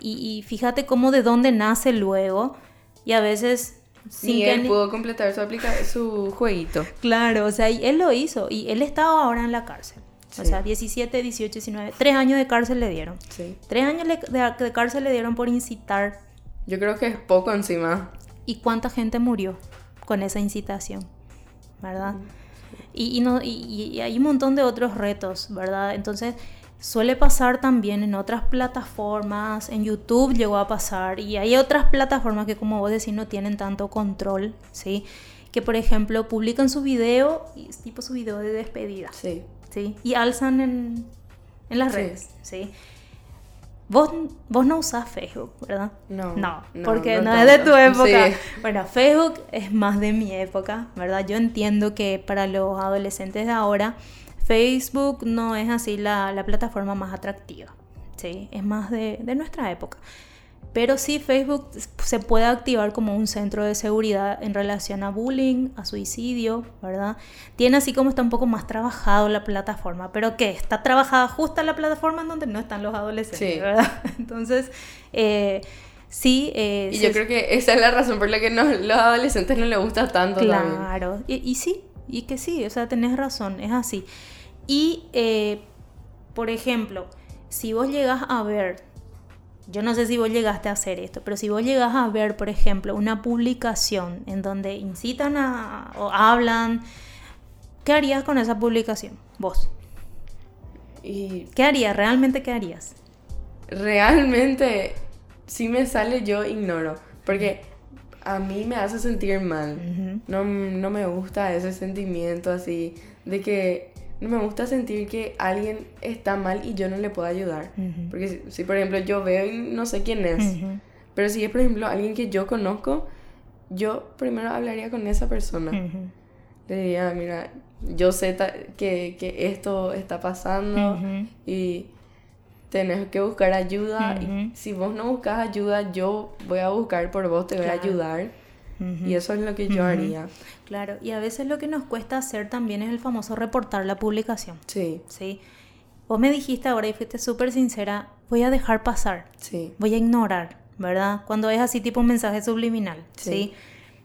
y, y fíjate cómo de dónde nace luego y a veces sin y él pudo completar su, aplica su jueguito. Claro, o sea, y él lo hizo y él estaba ahora en la cárcel. O sea, 17, 18, 19, tres años de cárcel le dieron. Sí. Tres años de, de cárcel le dieron por incitar. Yo creo que es poco encima. ¿Y cuánta gente murió con esa incitación? ¿Verdad? Y, y no, y, y hay un montón de otros retos, ¿verdad? Entonces, suele pasar también en otras plataformas, en YouTube llegó a pasar, y hay otras plataformas que, como vos decís, no tienen tanto control, ¿sí? Que, por ejemplo, publican su video, tipo su video de despedida. Sí. ¿sí? Y alzan en, en las Sí. redes, ¿sí? Vos, vos no usás Facebook, ¿verdad? No, No, no, porque no, no es de tu época. Sí. Bueno, Facebook es más de mi época, ¿verdad? Yo entiendo que para los adolescentes de ahora, Facebook no es así la, la plataforma más atractiva, ¿sí? Es más de, de nuestra época. Pero sí, Facebook se puede activar como un centro de seguridad en relación a bullying, a suicidio, ¿verdad? Tiene así como está un poco más trabajado la plataforma, pero que está trabajada justo la plataforma en donde no están los adolescentes, Sí. ¿verdad? Entonces, eh, sí. eh, Y yo creo que esa es la razón por la que no, los adolescentes no les gusta tanto. Claro, y, y sí, y que sí, o sea, tenés razón, es así. Y, eh, por ejemplo, si vos llegas a ver, yo no sé si vos llegaste a hacer esto, pero si vos llegas a ver, por ejemplo, una publicación en donde incitan a, o hablan, ¿qué harías con esa publicación? Vos. Y ¿Qué harías? ¿Realmente qué harías? realmente, si me sale, yo ignoro. Porque a mí me hace sentir mal. No, no me gusta ese sentimiento así de que no me gusta sentir que alguien está mal y yo no le puedo ayudar. Ujú. Porque si, si, por ejemplo yo veo y no sé quién es, Ujú. pero si es por ejemplo alguien que yo conozco, yo primero hablaría con esa persona. Ujú. Le diría, mira, yo sé que, que esto está pasando y tenés que buscar ayuda. Y si vos no buscas ayuda, yo voy a buscar por vos, te voy a Claro. ayudar. Ujú. Y eso es lo que yo haría. Claro, y a veces lo que nos cuesta hacer también es el famoso reportar la publicación. Sí, ¿sí? Vos me dijiste ahora y fuiste súper sincera, voy a dejar pasar, sí. voy a ignorar, ¿verdad? Cuando es así tipo un mensaje subliminal, ¿sí? Sí.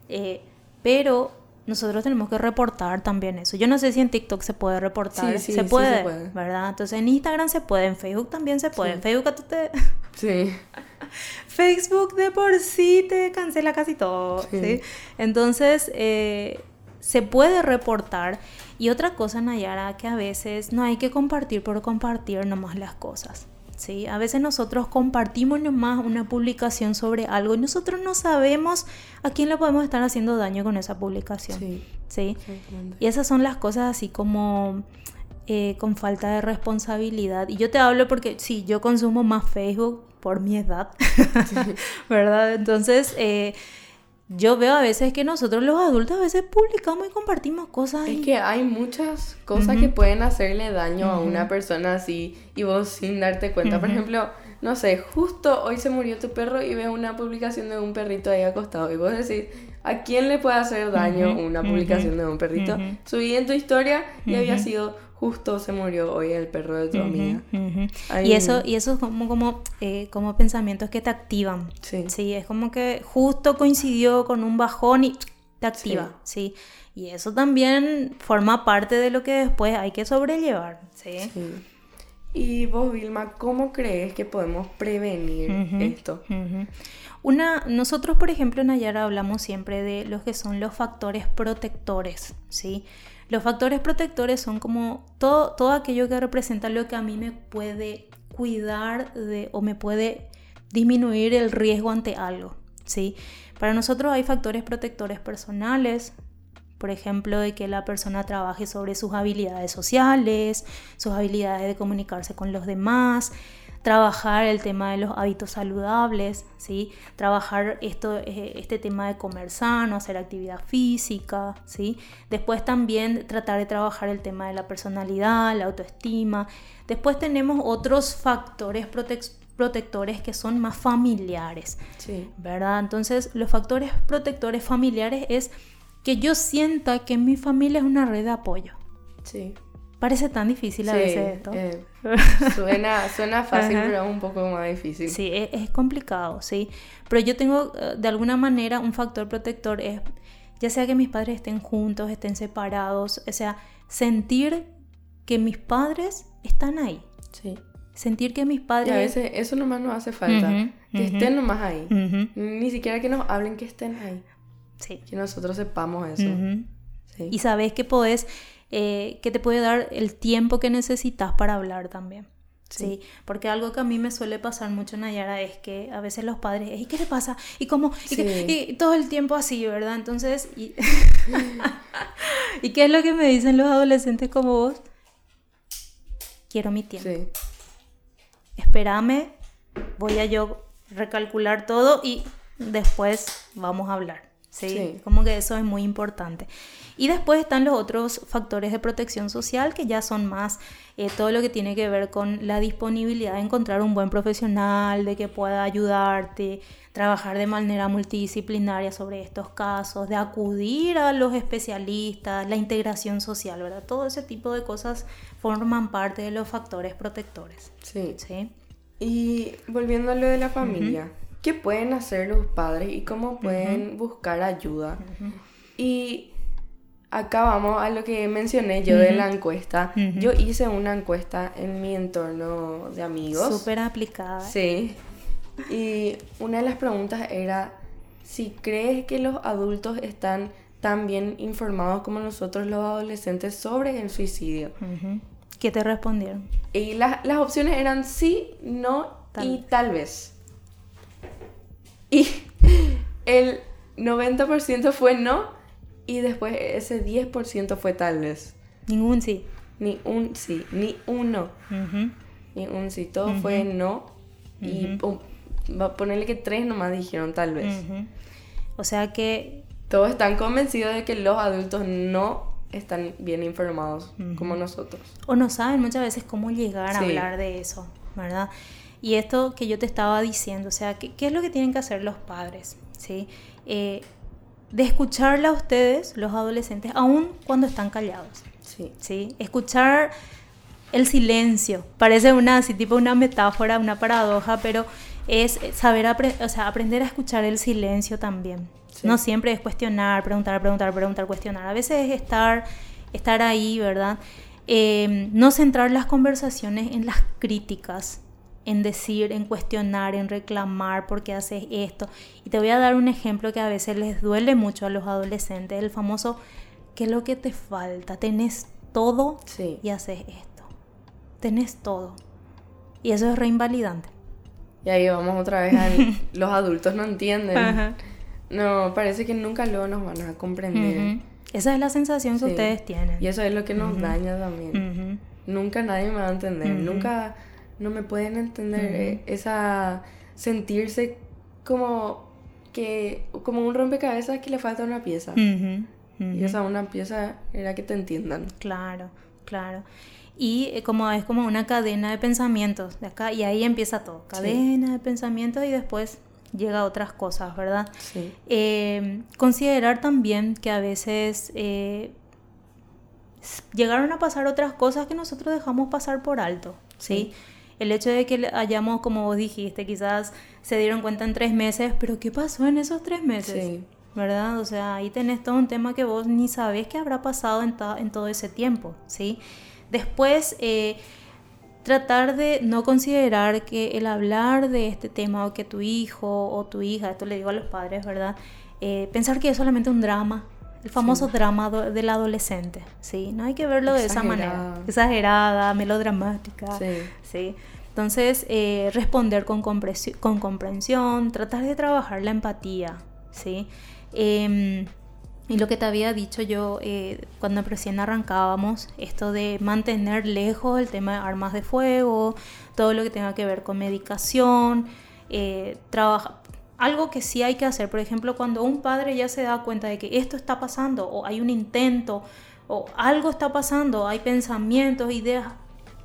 Eh, pero nosotros tenemos que reportar también eso. Yo no sé si en TikTok se puede reportar, Sí, sí, se, sí puede, se puede. ¿verdad? Entonces en Instagram se puede, en Facebook también se puede. Sí. En Facebook a tú te... Sí. Facebook de por sí te cancela casi todo, Sí. ¿sí? Entonces, eh, se puede reportar. Y otra cosa, Nayara, que a veces no hay que compartir por compartir nomás las cosas, ¿sí? A veces nosotros compartimos nomás una publicación sobre algo y nosotros no sabemos a quién le podemos estar haciendo daño con esa publicación, Sí. Y esas son las cosas así como eh, con falta de responsabilidad. Y yo te hablo porque sí, yo consumo más Facebook por mi edad, ¿verdad? Entonces, eh, yo veo a veces que nosotros los adultos a veces publicamos y compartimos cosas. Es y- que hay muchas cosas que pueden hacerle daño a una persona así y vos sin darte cuenta. Por ejemplo, no sé, justo hoy se murió tu perro y ves una publicación de un perrito ahí acostado y vos decís, ¿A quién le puede hacer daño una publicación de un perrito? Subí en tu historia y había sido justo se murió hoy el perro de tu amiga. Y eso, y eso es como, como, eh, como pensamientos que te activan. Sí. sí. Es como que justo coincidió con un bajón y te activa. Sí. Y eso también forma parte de lo que después hay que sobrellevar. Sí. sí. Y vos, Vilma, ¿cómo crees que podemos prevenir esto? Una, nosotros, por ejemplo, en Ayara hablamos siempre de los que son los factores protectores, ¿sí? Los factores protectores son como todo, todo aquello que representa lo que a mí me puede cuidar de, o me puede disminuir el riesgo ante algo, ¿sí? Para nosotros hay factores protectores personales, por ejemplo, de que la persona trabaje sobre sus habilidades sociales, sus habilidades de comunicarse con los demás, trabajar el tema de los hábitos saludables, ¿sí? trabajar esto, eh, este tema de comer sano, hacer actividad física, ¿sí? después también tratar de trabajar el tema de la personalidad, la autoestima. Después tenemos otros factores protectores que son más familiares, sí. ¿verdad? Entonces, los factores protectores familiares es que yo sienta que mi familia es una red de apoyo. Sí. Parece tan difícil a veces esto. Eh, suena, suena fácil, pero es un poco más difícil. Sí, es, complicado, sí. Pero yo tengo, eh, de alguna manera, un factor protector es, ya sea que mis padres estén juntos, estén separados, o sea, sentir que mis padres están ahí. Sí. Sentir que mis padres... Y a veces eso nomás nos hace falta, que estén nomás ahí. Ni siquiera que nos hablen que estén ahí. Sí. Que nosotros sepamos eso. Y sabes que podés, eh, que te puede dar el tiempo que necesitas para hablar también. Sí. porque algo que a mí me suele pasar mucho en Nayara es que a veces los padres, ¿y qué le pasa? ¿Y cómo? ¿Y, todo el tiempo así, ¿verdad? Entonces, y... ¿y qué es lo que me dicen los adolescentes como vos? Quiero mi tiempo. Sí. Espérame, voy a yo recalcular todo y después vamos a hablar. ¿sí? Como que eso es muy importante. Y después están los otros factores de protección social que ya son más eh, todo lo que tiene que ver con la disponibilidad de encontrar un buen profesional, de que pueda ayudarte, trabajar de manera multidisciplinaria sobre estos casos, de acudir a los especialistas, la integración social, ¿verdad? Todo ese tipo de cosas forman parte de los factores protectores. Sí. ¿sí? Y volviendo a lo de la familia. ¿Qué pueden hacer los padres y cómo pueden buscar ayuda? Y acá vamos a lo que mencioné yo de la encuesta. Yo hice una encuesta en mi entorno de amigos. Súper aplicada. Sí. Y una de las preguntas era si crees que los adultos están tan bien informados como nosotros los adolescentes sobre el suicidio. ¿Qué te respondieron? Y las opciones eran sí, no y tal vez. Y el 90% fue no y después ese 10% fue tal vez. Ningún sí. Ni un sí, ni uno. Ni un sí. Todo fue no. Y va a ponerle que tres nomás dijeron tal vez. O sea que... Todos están convencidos de que los adultos no están bien informados como nosotros. O no saben muchas veces cómo llegar a hablar de eso, ¿verdad? Y esto que yo te estaba diciendo, o sea, ¿qué, es lo que tienen que hacer los padres? ¿Sí? Eh, de escucharla a ustedes, los adolescentes, aún cuando están callados. Sí. ¿sí? Escuchar el silencio. Parece una, así tipo una metáfora, una paradoja, pero es saber, o sea, aprender a escuchar el silencio también. No siempre es cuestionar, preguntar, preguntar, preguntar, cuestionar. A veces es estar, estar ahí, ¿verdad? Eh, no centrar las conversaciones en las críticas, en decir, en cuestionar, en reclamar por qué haces esto. Y te voy a dar un ejemplo que a veces les duele mucho a los adolescentes, el famoso, ¿qué es lo que te falta? Tenés todo y haces esto. Tenés todo. Y eso es reinvalidante. Y ahí vamos otra vez a los adultos no entienden. No, parece que nunca luego nos van a comprender. Esa es la sensación que ustedes tienen. Y eso es lo que nos daña también. Nunca nadie me va a entender. Nunca no me pueden entender eh, esa sentirse como que como un rompecabezas que le falta una pieza. Y esa una pieza era que te entiendan. Claro claro. Y eh, como es como una cadena de pensamientos de acá y ahí empieza todo. Cadena de pensamientos y después llega a otras cosas, ¿verdad? Sí. Eh, considerar también que a veces eh, llegaron a pasar otras cosas que nosotros dejamos pasar por alto, ¿sí? El hecho de que hayamos, como vos dijiste, quizás se dieron cuenta en tres meses, pero ¿qué pasó en esos tres meses? Sí. ¿Verdad? O sea, ahí tenés todo un tema que vos ni sabés qué habrá pasado en, en todo ese tiempo, ¿sí? Después, eh, tratar de no considerar que el hablar de este tema o que tu hijo o tu hija, esto le digo a los padres, ¿verdad? Eh, pensar que es solamente un drama, el famoso drama del adolescente, ¿sí? No hay que verlo de esa manera, exagerada, melodramática, sí. ¿sí? Entonces, eh, responder con, con comprensión, tratar de trabajar la empatía, ¿sí? Em, y lo que te había dicho yo eh, cuando recién arrancábamos, esto de mantener lejos el tema de armas de fuego, todo lo que tenga que ver con medicación, eh, trabaja, algo que sí hay que hacer, por ejemplo, cuando un padre ya se da cuenta de que esto está pasando o hay un intento o algo está pasando, hay pensamientos, ideas,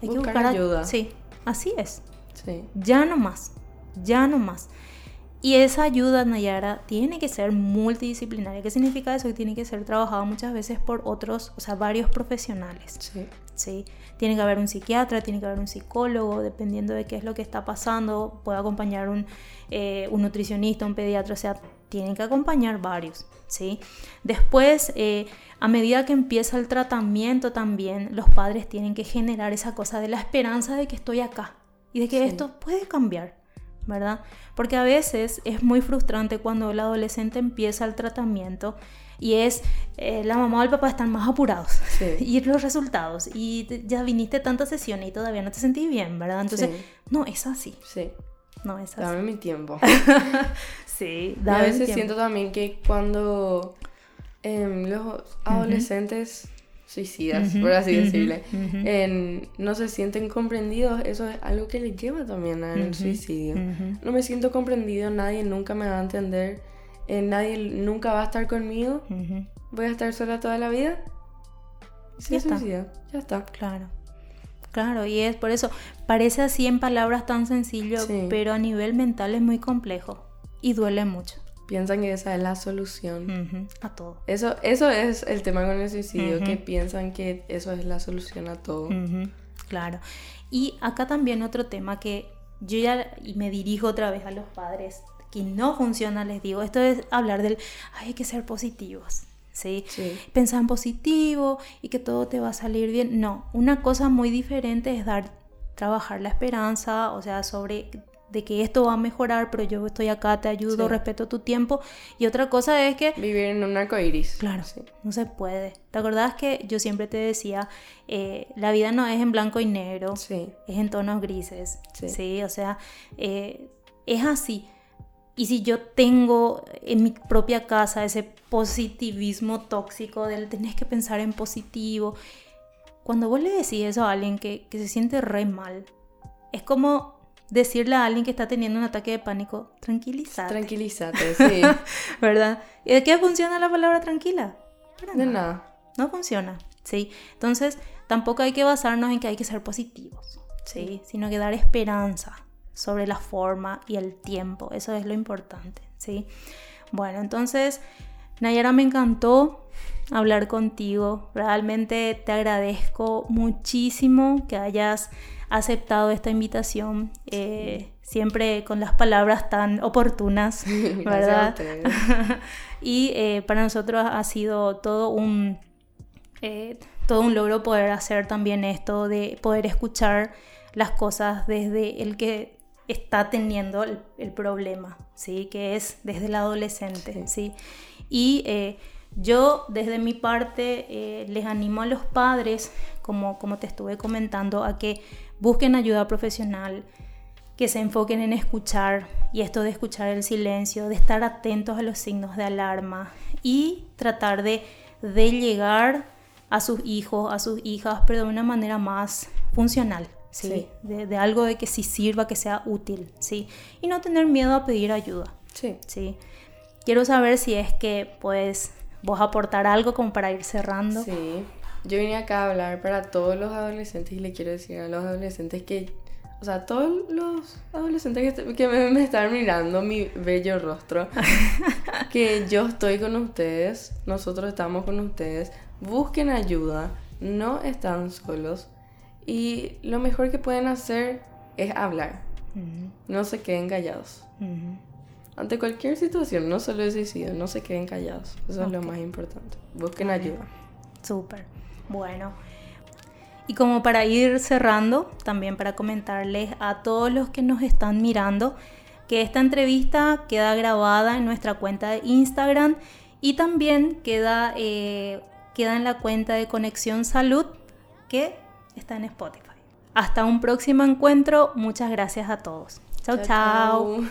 hay que buscar ayuda. Sí, así es. Sí. Ya no más, ya no más. Y esa ayuda, Nayara, tiene que ser multidisciplinaria. ¿Qué significa eso? Que tiene que ser trabajado muchas veces por otros, o sea, varios profesionales. Sí. ¿Sí? Tiene que haber un psiquiatra, tiene que haber un psicólogo, dependiendo de qué es lo que está pasando. Puede acompañar un, eh, un nutricionista, un pediatra, o sea, tienen que acompañar varios. ¿sí? Después, eh, a medida que empieza el tratamiento también, los padres tienen que generar esa cosa de la esperanza de que estoy acá y de que esto puede cambiar. ¿verdad? Porque a veces es muy frustrante cuando el adolescente empieza el tratamiento y es eh, la mamá o el papá están más apurados y los resultados y ya viniste tantas sesiones y todavía no te sentí bien, ¿verdad? Entonces, no, es así. Sí. No es así. Dame mi tiempo. sí, dame A veces siento también que cuando em, los adolescentes suicidas, por así decirle, no se sienten comprendidos, eso es algo que les lleva también al suicidio. No me siento comprendido, nadie nunca me va a entender, eh, nadie nunca va a estar conmigo, voy a estar sola toda la vida. Sí, ya suicida, ya está. Claro. Claro, y es por eso, parece así en palabras tan sencillo, pero a nivel mental es muy complejo y duele mucho piensan que esa es la solución a todo. Eso, eso es el tema con el suicidio, que piensan que eso es la solución a todo. Claro. Y acá también otro tema que yo ya me dirijo otra vez a los padres que no funciona, les digo, esto es hablar del hay que ser positivos. ¿sí? sí. Pensar en positivo y que todo te va a salir bien. No, una cosa muy diferente es dar trabajar la esperanza, o sea, sobre de que esto va a mejorar, pero yo estoy acá, te ayudo, respeto tu tiempo. Y otra cosa es que... Vivir en un arco iris. Claro, sí. no se puede. ¿Te acordás que yo siempre te decía, eh, la vida no es en blanco y negro, sí. es en tonos grises? Sí. o sea, eh, es así. Y si yo tengo en mi propia casa ese positivismo tóxico del tenés que pensar en positivo, cuando vos le decís eso a alguien que, que se siente re mal, es como decirle a alguien que está teniendo un ataque de pánico, tranquilízate. Tranquilízate, sí. ¿Verdad? ¿Y de qué funciona la palabra tranquila? de nada. No funciona, ¿sí? Entonces, tampoco hay que basarnos en que hay que ser positivos, ¿sí? Sino que dar esperanza sobre la forma y el tiempo. Eso es lo importante, ¿sí? Bueno, entonces, Nayara, me encantó hablar contigo. Realmente te agradezco muchísimo que hayas aceptado esta invitación, eh, siempre con las palabras tan oportunas, ¿verdad? y eh, para nosotros ha sido todo un, eh, todo un logro poder hacer también esto, de poder escuchar las cosas desde el que está teniendo el, problema, ¿sí? Que es desde el adolescente, ¿sí? Y yo desde mi parte les animo a los padres, como, como te estuve comentando, a que busquen ayuda profesional, que se enfoquen en escuchar y esto de escuchar el silencio, de estar atentos a los signos de alarma y tratar de, de llegar a sus hijos, a sus hijas, pero de una manera más funcional. ¿Sí? De, algo de que sí sirva, que sea útil, ¿sí? Y no tener miedo a pedir ayuda, sí. ¿sí? Quiero saber si es que, pues, vos aportar algo como para ir cerrando. Sí, yo vine acá a hablar para todos los adolescentes y le quiero decir a los adolescentes que o sea, todos los adolescentes que, me, están mirando mi bello rostro, que yo estoy con ustedes, nosotros estamos con ustedes, busquen ayuda, no están solos y lo mejor que pueden hacer es hablar, no se queden callados. Ante cualquier situación, no solo de suicidio, no se queden callados, eso es lo más importante, busquen ayuda. Súper, bueno. Y como para ir cerrando, también para comentarles a todos los que nos están mirando que esta entrevista queda grabada en nuestra cuenta de Instagram y también queda, eh, queda en la cuenta de Conexión Salud que está en Spotify. Hasta un próximo encuentro. Muchas gracias a todos. chao. chao.